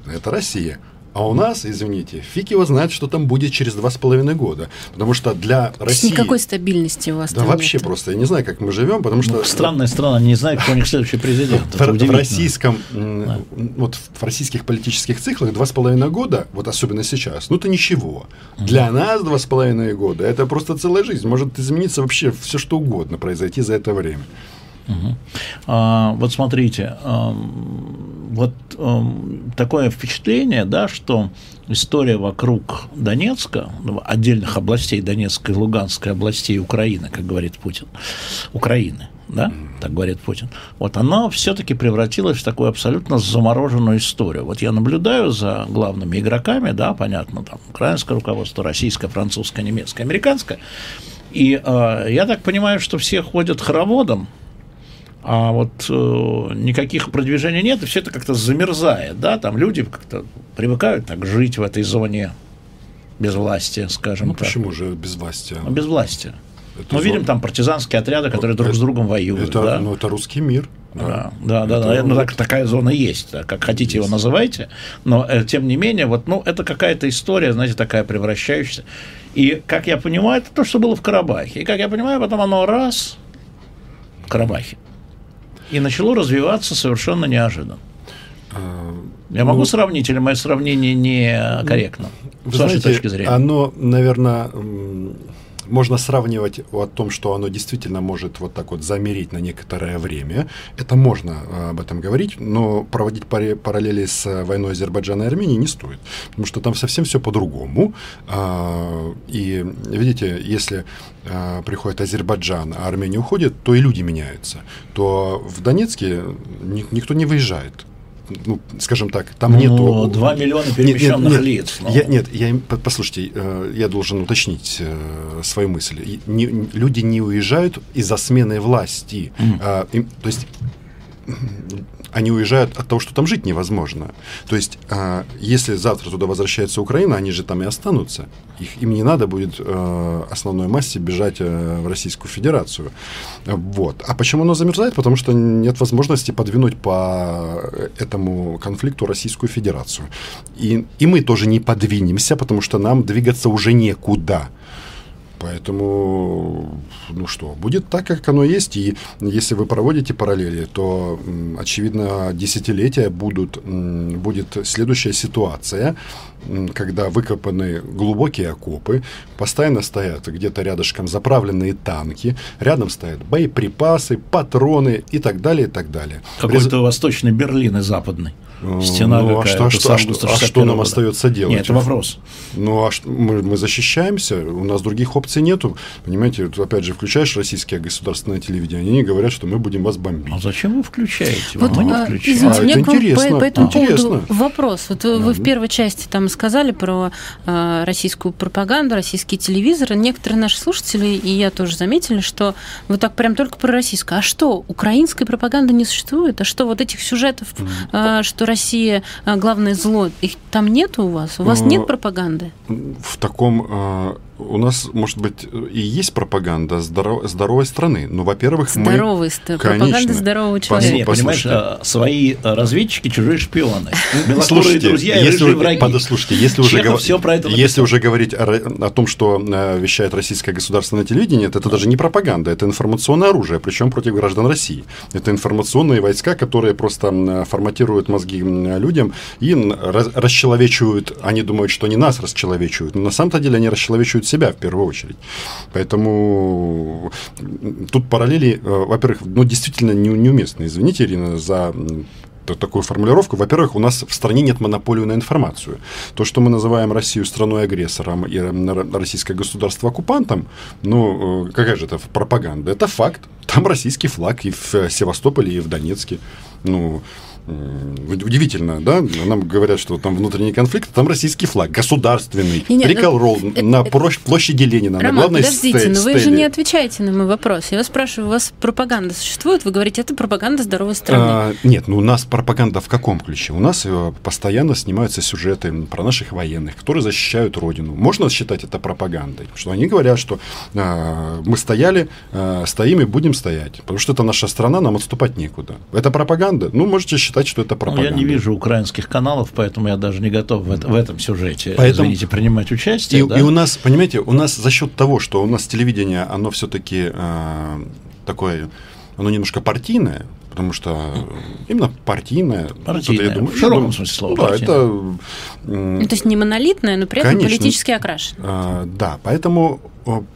Это Россия. А у нас, извините, фиг его знает, что там будет через два с половиной года. Потому что для России... Никакой стабильности у вас Да вообще нет. просто. Я не знаю, как мы живем, потому что... Ну, странная страна, не знаю, кто у них следующий президент. В, в российском... Да. Вот в российских политических циклах два с половиной года, вот особенно сейчас, ну это ничего. Для нас два с половиной года это просто целая жизнь. Может измениться вообще все, что угодно произойти за это время. А, вот смотрите, вот такое впечатление, да, что история вокруг Донецка, ну, отдельных областей Донецкой и Луганской областей Украины, как говорит Путин, Украины, да, так говорит Путин, вот она все-таки превратилась в такую абсолютно замороженную историю. Вот я наблюдаю за главными игроками, да, понятно, там украинское руководство, российское, французское, немецкое, американское, и э, я так понимаю, что все ходят хороводом, а вот э, никаких продвижений нет, и все это как-то замерзает, да, там люди как-то привыкают так жить в этой зоне без власти, скажем ну, так. почему же без власти? Ну, без власти. Это Мы зон... видим там партизанские отряды, которые друг это, с другом воюют. Это, да? Ну, это русский мир. Да, да, да, да, да. Ну, так, такая зона есть, да, как хотите есть. его называйте, но э, тем не менее, вот, ну, это какая-то история, знаете, такая превращающаяся. И, как я понимаю, это то, что было в Карабахе. И, как я понимаю, потом оно раз в Карабахе и начало развиваться совершенно неожиданно. А, Я могу ну, сравнить, или мое сравнение некорректно, с вашей знаете, точки зрения? Оно, наверное, можно сравнивать о том, что оно действительно может вот так вот замереть на некоторое время. Это можно а, об этом говорить, но проводить параллели с войной Азербайджана и Армении не стоит, потому что там совсем все по-другому. А, и видите, если а, приходит Азербайджан, а Армения уходит, то и люди меняются. То в Донецке никто не выезжает ну, скажем так, там ну, нету... 2 миллиона перемещенных нет, нет, лиц. Но... Я, нет, я, послушайте, э, я должен уточнить э, свою мысль. Не, люди не уезжают из-за смены власти. Mm. Им, то есть они уезжают от того, что там жить невозможно. То есть, э, если завтра туда возвращается Украина, они же там и останутся. Их, им не надо будет э, основной массе бежать э, в Российскую Федерацию. Вот. А почему оно замерзает? Потому что нет возможности подвинуть по этому конфликту Российскую Федерацию. И, и мы тоже не подвинемся, потому что нам двигаться уже некуда. Поэтому, ну что, будет так, как оно есть. И если вы проводите параллели, то, очевидно, десятилетия будут, будет следующая ситуация, когда выкопаны глубокие окопы, постоянно стоят где-то рядышком заправленные танки, рядом стоят боеприпасы, патроны и так далее, и так далее. Какой-то Рез... восточный Берлин и западный. Стена ну, а что, а что, а что, августа а что 61 нам года. остается делать? Нет, это вопрос. Ну, а что, мы, мы защищаемся, у нас других опций нету. Понимаете, вот опять же, включаешь российское государственное телевидение, они говорят, что мы будем вас бомбить. А зачем вы включаете? Вот, Мы не а, включаем. извините, А, это к вам интересно, по, по этому интересно. поводу вопрос. Вот э, вы в первой части там сказали про э, российскую пропаганду, российские телевизоры. Некоторые наши слушатели, и я тоже заметили, что вы так прям только про российскую. А что, украинской пропаганды не существует? А что, вот этих сюжетов, э, что Россия э, главное зло, их там нет у вас? У вас Э, нет пропаганды? в таком... у нас, может быть, и есть пропаганда здоро- здоровой страны. Но, во-первых, мы... Здоровый, пропаганда здорового человека. Не, понимаешь, послушайте. э, свои э, разведчики, чужие шпионы. Белокурые Слушайте, друзья и если, враги. подослушайте, если уже, гов- всё про это если уже говорить о, о том, что э, вещает российское государственное телевидение, это, это даже не пропаганда, это информационное оружие, причем против граждан России. Это информационные войска, которые просто форматируют мозги людям и расчеловечивают, они думают, что они нас расчеловечивают, но на самом-то деле они расчеловечивают себя в первую очередь. Поэтому тут параллели, э, во-первых, ну, действительно не- неуместны. Извините, Ирина, за такую формулировку. Во-первых, у нас в стране нет монополии на информацию. То, что мы называем Россию страной-агрессором и российское государство оккупантом, ну, э, какая же это пропаганда? Это факт. Там российский флаг и в э, Севастополе, и в Донецке. Ну, удивительно, да? Нам говорят, что там внутренний конфликт, а там российский флаг, государственный, Не-не, ну, триколор э, на э, площ- площади Ленина, на Роман, главной подождите, но вы же не отвечаете на мой вопрос. Я вас спрашиваю, у вас пропаганда существует? Вы говорите, это пропаганда здоровой страны. А, нет, ну у нас пропаганда в каком ключе? У нас э, постоянно снимаются сюжеты про наших военных, которые защищают Родину. Можно считать это пропагандой? Что они говорят, что э, мы стояли, э, стоим и будем стоять, потому что это наша страна, нам отступать некуда. Это пропаганда? Ну, можете считать, что это Ну, пропаганда. я не вижу украинских каналов, поэтому я даже не готов в, это- в этом сюжете, Поэтому- извините, принимать участие. И, да? и у нас, понимаете, у нас за счет того, что у нас телевидение, оно все-таки такое, оно немножко партийное, потому что именно партийное. Партийное, это, я думаю, в широком думаю, смысле слова Да, это Ну, то есть не монолитная, но при этом Конечно. политически окрашена. а, да, поэтому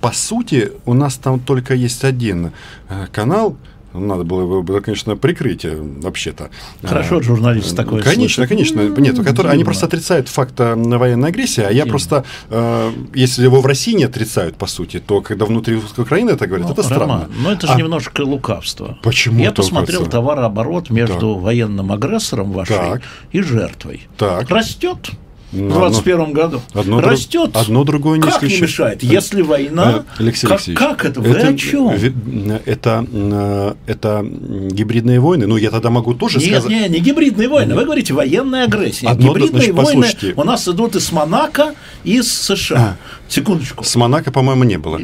по сути у нас там только есть один э, канал. Надо было бы, конечно, прикрытие вообще-то. Хорошо, А, журналист такой Конечно, слышит. конечно. Ну, Нет, которые, они просто отрицают факт э, военной агрессии, а я Дивно. просто, э, если его в России не отрицают, по сути, то когда внутри Украины это говорят, Ну, это странно. Роман, ну это же А- немножко лукавство. Почему Я посмотрел это? товарооборот между военным агрессором вашей Так. и жертвой. Так. Rастет в Ну, 2021 году. одно друг- Растет. одно другое не Как не мешает? Если война, Э, Алексей как, Алексеевич, как это? Вы о чем? Это, э, это гибридные войны. Ну, я тогда могу тоже Нет, сказать. не, не гибридные войны. Вы говорите военная агрессия. Одно, Гибридные значит, войны послушайте. у нас идут из Монако и из США. Секундочку. С Монако, по-моему, не было.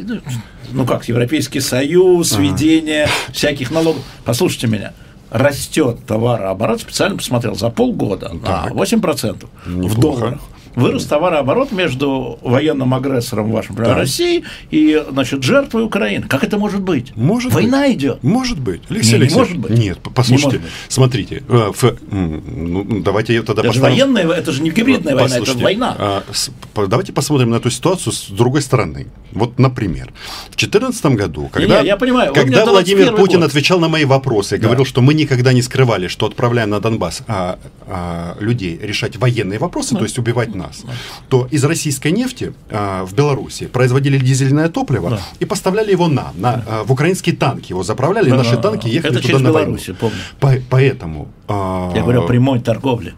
Ну как, Европейский Союз, введение всяких налогов. Послушайте меня. Растет товарооборот, специально посмотрел, за полгода на Так. 8% в Неплохо. долларах. Вырос товарооборот между военным агрессором вашим, Так. Россией и, значит, жертвой Украины. Как это может быть? Может Война быть. идет. Может быть. Не, Алексей не Алексеевич, может быть. Нет, Не послушайте. может быть. Смотрите. э, ф- м, ну, давайте я тогда Это же поставим- военная, это же не гибридная война, это война. а, с- давайте посмотрим на эту ситуацию с другой стороны. Вот, например, в 2014 году, когда, Не-не, я понимаю, когда 21 Владимир Путин год. отвечал на мои вопросы Да. говорил, что мы никогда не скрывали, что отправляем на Донбасс а, а, людей решать военные вопросы, то есть убивать нас, то из российской нефти а, в Беларуси производили дизельное топливо Да. и поставляли его нам, на, а, в украинские танки. Его заправляли, Да, наши да, танки ехали Это туда через на войну. Белоруссию, помню. По- поэтому... а, Я говорю о прямой торговле.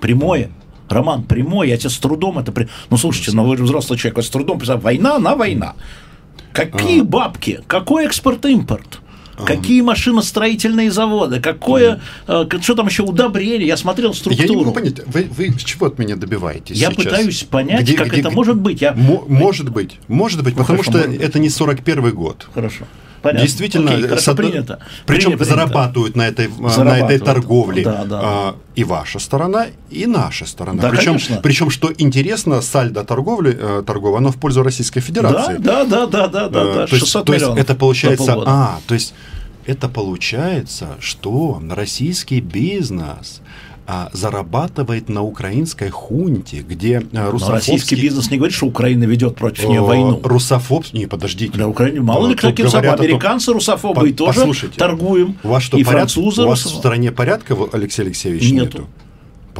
Прямое. Роман, прямой, я тебе с трудом это... При... Ну, слушайте, ну вы взрослый человек, вы с трудом война на война. Какие бабки? Какой экспорт-импорт? Какие машиностроительные заводы? Какое... э, что там еще удобрение? Я смотрел Я не структуру. могу понять, вы, вы с чего от меня добиваетесь Я сейчас? пытаюсь понять, как это может быть. Я... Мо- может быть, может быть, Ну, потому хорошо, что может это не 41 год. Хорошо. Понятно. Действительно, Окей, хорошо, принято. Причем Принято. зарабатывают на этой, на Зарабатывают. этой торговле Да, да, а, и ваша сторона, и наша сторона. Да, причем, конечно. причем, что интересно, сальдо торговли, э, торговой, оно в пользу Российской Федерации. Да, да, да, да, да, да, Э, то есть, 600 то есть это получается, а, то есть это получается, что российский бизнес а, зарабатывает на украинской хунте, где а, Но русофобский... российский бизнес не говорит, что Украина ведет против нее войну. Русофоб... Не, подождите. Для Украины мало ли Тут какие говорят о том- Американцы русофобы По- и тоже торгуем. У вас что, и поряд- французы у вас в русофобы. стране порядка, Алексей Алексеевич, Нету. нету?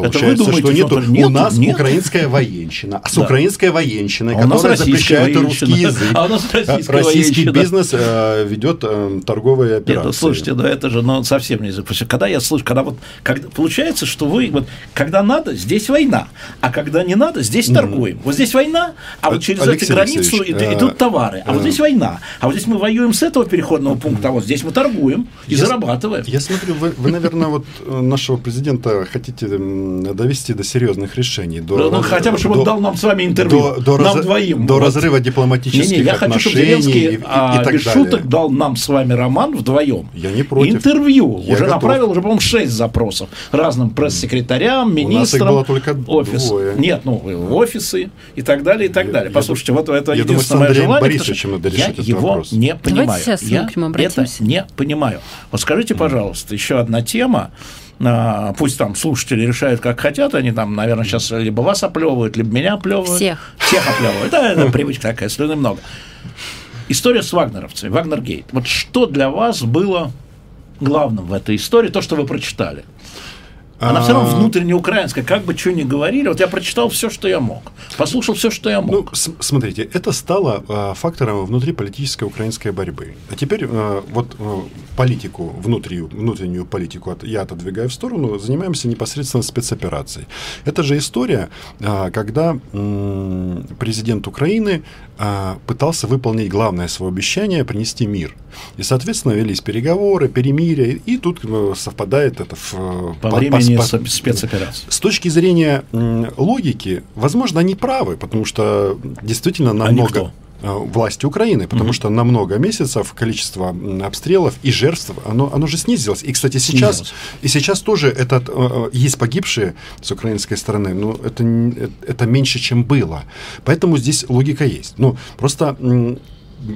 Получается, думаете, что нету. нету? У нас Нет. украинская военщина. А с Да. украинской военщиной, А которая запрещает русский язык, А у нас э, российский военщина. бизнес э, ведет э, торговые Нет, операции. ну, слушайте, ну это же ну, совсем не запустим. Когда я слышу, когда вот когда, получается, что вы вот когда надо, здесь война, а когда не надо, здесь торгуем. Вот здесь война, а вот через Алексей эту границу Алексеевич, э, идут товары, а вот э, здесь война, а вот здесь мы воюем с этого переходного пункта, а вот здесь мы торгуем и Я зарабатываем. Я смотрю, вы, вы, наверное, вот нашего президента хотите довести до серьезных решений. До, Ну, ну, хотя бы, чтобы он до- дал нам с вами интервью. до, до нам раза- двоим. До Вот. разрыва дипломатических Не-не, я хочу, чтобы отношений Зеленский и, и- и а, так без далее. шуток дал нам с вами роман вдвоем. Я не против. Интервью. Я уже готов. направил, уже, по-моему, шесть запросов разным пресс-секретарям, нас их министрам. было только офис. двое. Нет, ну, в офисы и так далее, и так Я- далее. я Послушайте, вот это я думаю, единственное с мое Андреем желание. Борисовичем надо что я этот его вопрос. не понимаю. сейчас мы я к нему это обратимся. не понимаю. Вот скажите, пожалуйста, еще одна тема. А, Пусть там слушатели решают, как хотят, они там, наверное, сейчас либо вас оплевывают, либо меня оплевывают. Всех. Всех оплевывают. Да, это привычка такая, слюны много. История с вагнеровцами, Вагнергейт. Вот что для вас было главным в этой истории, то, что вы прочитали? Она все равно А, внутренне украинская, как бы что ни говорили. Вот я прочитал все, что я мог. Послушал все, что я Ну, мог. с- смотрите, это стало а, фактором внутриполитической украинской борьбы. А теперь а, вот а, политику, внутри, внутреннюю политику от- я отодвигаю в сторону, занимаемся непосредственно спецоперацией. Это же история, а, когда м, президент Украины а, пытался выполнить главное свое обещание принести мир. И, соответственно, велись переговоры, перемирие, и тут э, совпадает это в, э, По по- времени по- спе- спецоперации. с точки зрения логики, возможно, они правы, потому что действительно намного э, власти Украины, потому Мгм. что на много месяцев количество обстрелов и жертв, оно, оно же снизилось. И, кстати, сейчас, Снизилось. и сейчас тоже этот, э, э, есть погибшие с украинской стороны, но это, это меньше, чем было. Поэтому здесь логика есть. Ну, просто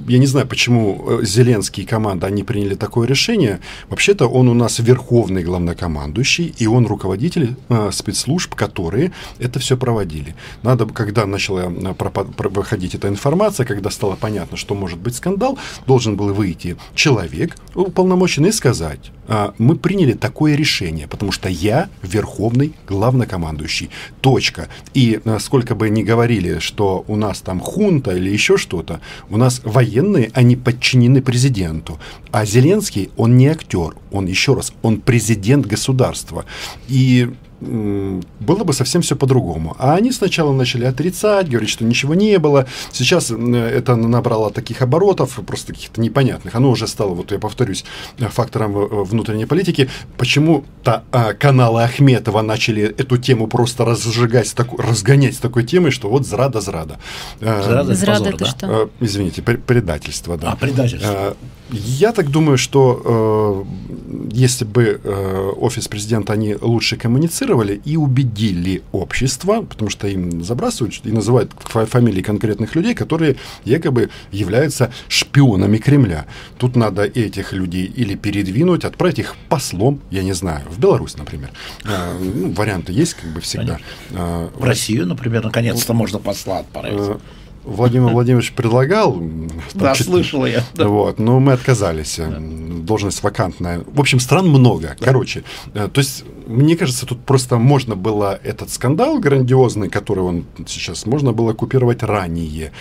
я не знаю, почему э, Зеленский и команда, они приняли такое решение. Вообще-то он у нас верховный главнокомандующий, и он руководитель э, спецслужб, которые это все проводили. Надо, когда начала э, пропа- про- выходить эта информация, когда стало понятно, что может быть скандал, должен был выйти человек, уполномоченный, и сказать, «А, мы приняли такое решение, потому что я верховный главнокомандующий. Точка. И э, сколько бы ни говорили, что у нас там хунта или еще что-то, у нас военные, они подчинены президенту. А Зеленский, он не актер, он, еще раз, он президент государства. И было бы совсем все по-другому. А они сначала начали отрицать, говорить, что ничего не было. Сейчас это набрало таких оборотов, просто каких-то непонятных. Оно уже стало, вот я повторюсь, э, фактором э, внутренней политики. Почему-то а, каналы Ахметова начали эту тему просто разжигать, с таку- разгонять с такой темой, что вот зрада-зрада. Э, Зрада Зрада позор, это да? что? э, Извините, пре- предательство, да. А, предательство. Э, Я так думаю, что э, если бы э, офис президента они лучше коммуницировали и убедили общество, потому что им забрасывают и называют фа- фамилии конкретных людей, которые якобы являются шпионами Кремля. Тут надо этих людей или передвинуть, отправить их послом, я не знаю, в Беларусь, например. Э, ну, варианты есть как бы всегда. Э, В Россию, например, наконец-то можно посла отправить. Владимир Владимирович предлагал. там Да, чуть- слышала я. да. вот, но мы отказались. М, Должность вакантная. В общем, стран много. Короче, э, то есть, мне кажется, тут просто можно было этот скандал грандиозный, который он сейчас, можно было купировать ранее.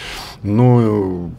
Но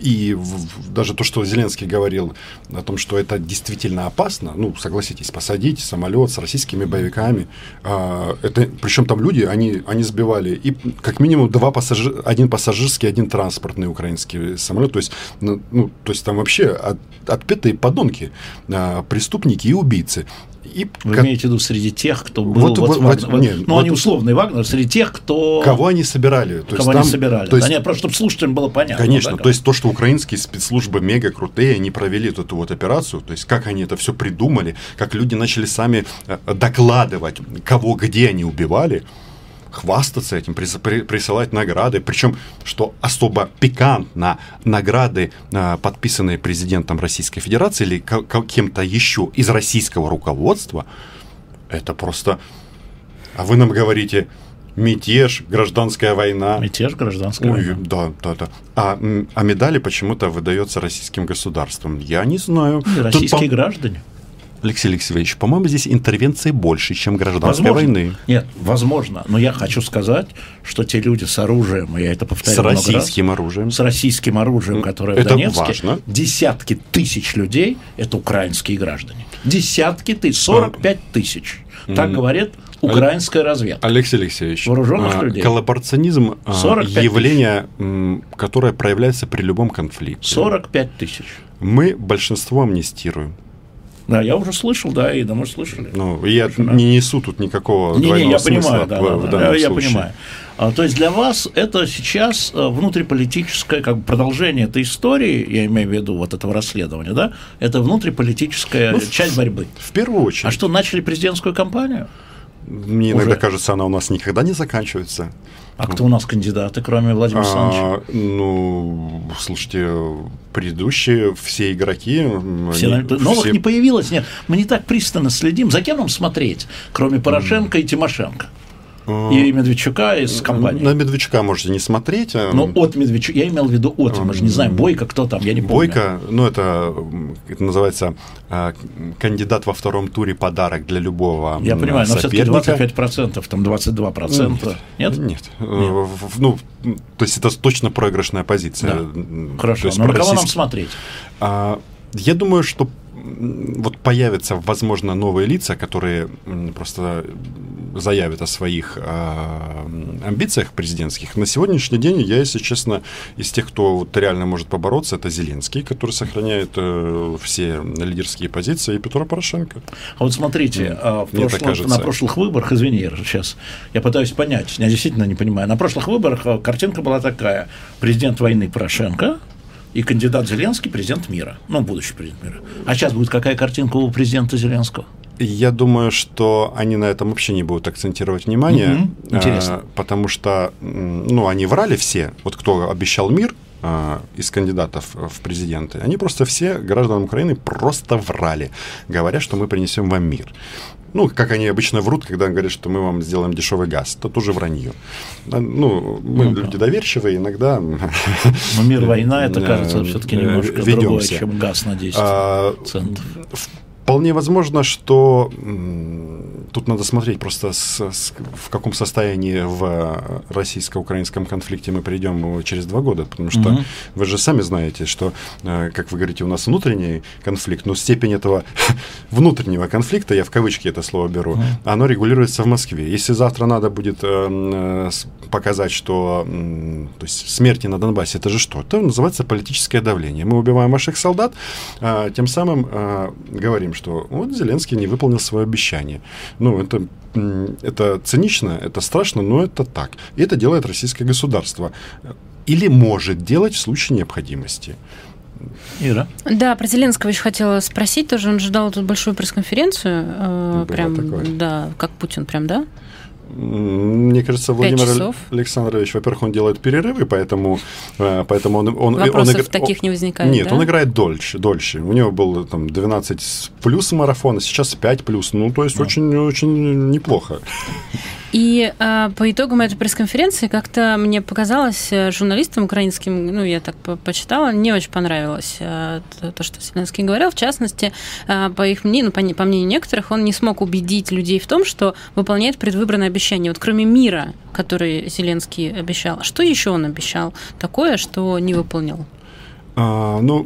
и в- даже то, что Зеленский говорил о том, что это действительно опасно, ну, согласитесь, посадить самолет с российскими боевиками, а, это, причем там люди, они, они сбивали и как минимум два пассажир, один пассажирский, один транспортный украинский самолет, то есть, ну, ну, то есть там вообще от, отпетые подонки, а, преступники и убийцы. И Вы ко- имеете в виду среди тех, кто был Вот- вот, вот- Вагнер- вот- не, ну, вот- они условные Вагнер, среди тех, кто... кого они собирали? То кого есть они там- собирали. То есть, нет, просто чтобы слушателям было понятно. Конечно, да, то есть то, что украинские спецслужбы мега крутые, они провели вот эту вот операцию, то есть как они это все придумали, как люди начали сами э, докладывать, кого где они убивали, хвастаться этим, прис- при- присылать награды, причем, что особо пикантно, награды, э, подписанные президентом Российской Федерации или кем-то еще из российского руководства, это просто... А вы нам говорите, мятеж, гражданская война. Мятеж, гражданская Ой, война. да, да, да. А, а медали почему-то выдается российским государством. Я не знаю. И Тут, российские по- граждане. Алексей Алексеевич, по-моему, здесь интервенции больше, чем гражданской Возможно. войны. Нет, возможно. Но я хочу сказать, что те люди с оружием, и я это повторяю С много раз, российским оружием. с российским оружием, которое Это в Донецке, важно. десятки тысяч людей – это украинские граждане. Десятки тысяч, 45 тысяч. Так говорит украинская разведка. Алексей Алексеевич, Вооруженных а, людей. коллаборационизм а, 45 явление, м, которое проявляется при любом конфликте. 45 тысяч. Мы большинство амнистируем. Да, я уже слышал, да, и домой слышали. Ну, я Совершенно. не несу тут никакого Не, не, я смысла понимаю, да, в, да, в да, данном я случае. понимаю. А, то есть для вас это сейчас э, внутриполитическое, как бы продолжение этой истории, я имею в виду вот этого расследования, да, это внутриполитическая Ну, часть борьбы. В первую очередь. А что, начали президентскую кампанию? Мне уже? иногда кажется, она у нас никогда не заканчивается. А кто у нас кандидаты, кроме Владимира Александровича? А, ну, слушайте, предыдущие все игроки... Все они- Новых все- не появилось, нет. Мы не так пристально следим. За кем нам смотреть, кроме Порошенко и Тимошенко? А, И Медведчука из компании. На Медведчука можете не смотреть. а, Ну, от Медведчука. Я имел в виду от. Мы же не знаем, Бойко кто там, я не помню. Бойко, ну это, это называется кандидат во втором туре подарок для любого Я понимаю, но все-таки соперника. 25%, там 22%. Нет? Нет. Э, в- в- Ну, то есть это точно проигрышная позиция. Да. Хорошо. Но на кого нам смотреть? А, Я думаю, что вот появятся, возможно, новые лица, которые просто заявят о своих м, амбициях президентских. На сегодняшний день я, если честно, из тех, кто вот реально может побороться, это Зеленский, который сохраняет э, все лидерские позиции, и Петро Порошенко. А вот смотрите, а, в прошлом- кажется. на прошлых выборах, извини, я сейчас, я пытаюсь понять, я действительно не понимаю, на прошлых выборах а, картинка была такая, президент войны Порошенко и кандидат Зеленский, президент мира, ну, будущий президент мира. А сейчас будет какая картинка у президента Зеленского? Я думаю, что они на этом вообще не будут акцентировать внимание, Мгм. Интересно. а, потому что, ну, они врали все, вот кто обещал мир а, из кандидатов в президенты, они просто все гражданам Украины просто врали, говоря, что мы принесем вам мир. Ну, как они обычно врут, когда говорят, что мы вам сделаем дешевый газ. Это тоже вранье. Да, Ну, мы Ну да. люди доверчивые, иногда... Но мир, война, это, кажется, все-таки э, немножко другое, ведёмся. чем газ на 10 А, центов. Вполне возможно, что тут надо смотреть просто с- с- в каком состоянии в российско-украинском конфликте мы придем через два года, потому что Мгм. вы же сами знаете, что, э, как вы говорите, у нас внутренний конфликт, но степень этого внутреннего конфликта, я в кавычки это слово беру, оно регулируется в Москве. Если завтра надо будет э, э, показать, что то есть смерти на Донбассе это же что? Это называется политическое давление. Мы убиваем ваших солдат, а, тем самым говорим, что вот Зеленский не выполнил свое обещание. Ну, это, это цинично, это страшно, но это так. И это делает российское государство. Или может делать в случае необходимости. Ира? Да, про Зеленского еще хотела спросить, тоже он же дал тут большую пресс-конференцию, э, Было прям, такое. да, как Путин прям, да? Мне кажется, Владимир часов. Александрович, во-первых, он делает перерывы, поэтому, э, поэтому он, он, Вопросов он игр- таких не возникает, Нет, да? он играет дольше, дольше. У него был там 12 с плюс марафон, а сейчас 5 плюс. Ну, то есть очень-очень неплохо. И э, по итогам этой пресс-конференции как-то мне показалось э, журналистам украинским, ну, я так по- почитала, не очень понравилось э, то, то, что Зеленский говорил. В частности, э, по их мнению, ну, по, по мнению некоторых, он не смог убедить людей в том, что выполняет предвыборное обещание. Вот кроме мира, который Зеленский обещал, что еще он обещал такое, что не выполнил? А, ну,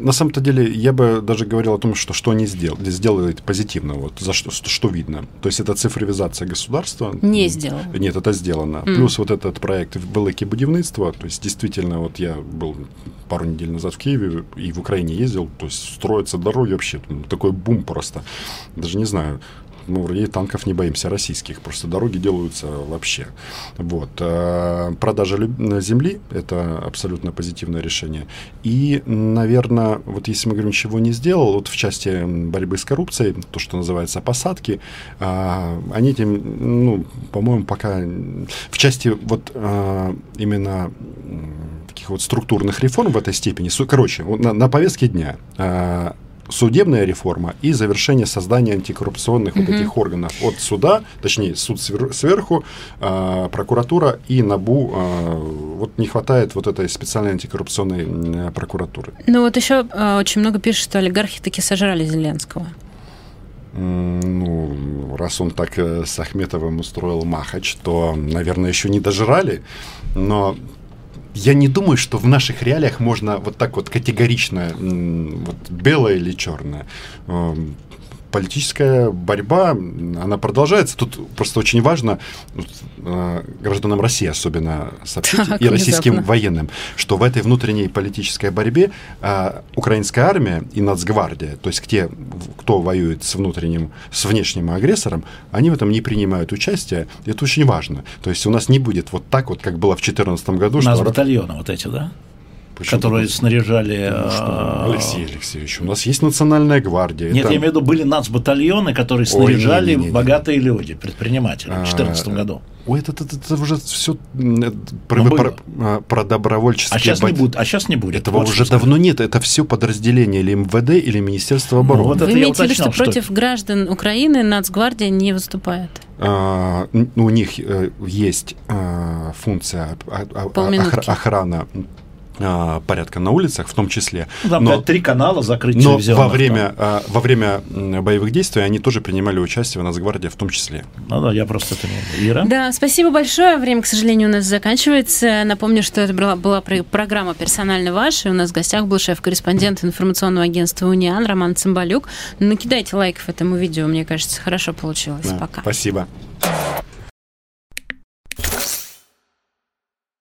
на самом-то деле, я бы даже говорил о том, что что они сдел- сделают позитивно, вот, за что, что, видно. То есть это цифровизация государства. Не сделал. Нет, это сделано. М. Плюс вот этот проект «Великое будівництво», то есть действительно, вот я был пару недель назад в Киеве и в Украине ездил, то есть строятся дороги вообще, такой бум просто. Даже не знаю, мы вроде танков не боимся российских, просто дороги делаются вообще. Вот. А, Продажа земли – это абсолютно позитивное решение. И, наверное, вот если мы говорим, чего не сделал, вот в части борьбы с коррупцией, то, что называется посадки, а, они этим, ну, по-моему, пока в части вот а, именно таких вот структурных реформ в этой степени, короче, на, на повестке дня судебная реформа и завершение создания антикоррупционных вот этих органов от суда, точнее суд свер- сверху, а, прокуратура и НАБУ. а, вот не хватает вот этой специальной антикоррупционной прокуратуры. Ну вот еще э, очень много пишут, что олигархи таки сожрали Зеленского. ну, раз он так э, с Ахметовым устроил Махач, то, наверное, еще не дожрали. Но я не думаю, что в наших реалиях можно вот так вот категорично, вот белое или черное. Политическая борьба, она продолжается. Тут просто очень важно э, гражданам России особенно сообщить так, и российским внезапно. военным, что в этой внутренней политической борьбе э, украинская армия и Нацгвардия, то есть те, кто воюет с внутренним, с внешним агрессором, они в этом не принимают участие. Это очень важно. То есть у нас не будет вот так вот, как было в 2014 году. У нас что... батальоны вот эти, да? Почему? которые снаряжали... Ну, что, а, Алексей Алексеевич, у нас есть национальная гвардия. Нет, там... я имею в виду, были нацбатальоны, которые снаряжали Ой, не, не, не, богатые люди, предприниматели в 2014 а, году. Ой, это, это, это уже все про, ну, про, про, про добровольческие... А сейчас, бат... не будет, а сейчас не будет. Этого вот уже давно нет. Это все подразделение или МВД, или Министерство обороны. Ну, вот Вы имеете в виду, что, что против граждан Украины Нацгвардия не выступает? А, у них э, есть а, функция а, а, охрана а, порядка на улицах, в том числе. Там но, три канала закрыть Но во время, а, во время боевых действий они тоже принимали участие в Нацгвардии в том числе. Ну да, я просто это не Ира? Да, спасибо большое. Время, к сожалению, у нас заканчивается. Напомню, что это была, была программа «Персонально ваш», и у нас в гостях был шеф-корреспондент информационного агентства «Униан» Роман Цымбалюк. Накидайте лайков этому видео, мне кажется, хорошо получилось. Да, Пока. Спасибо.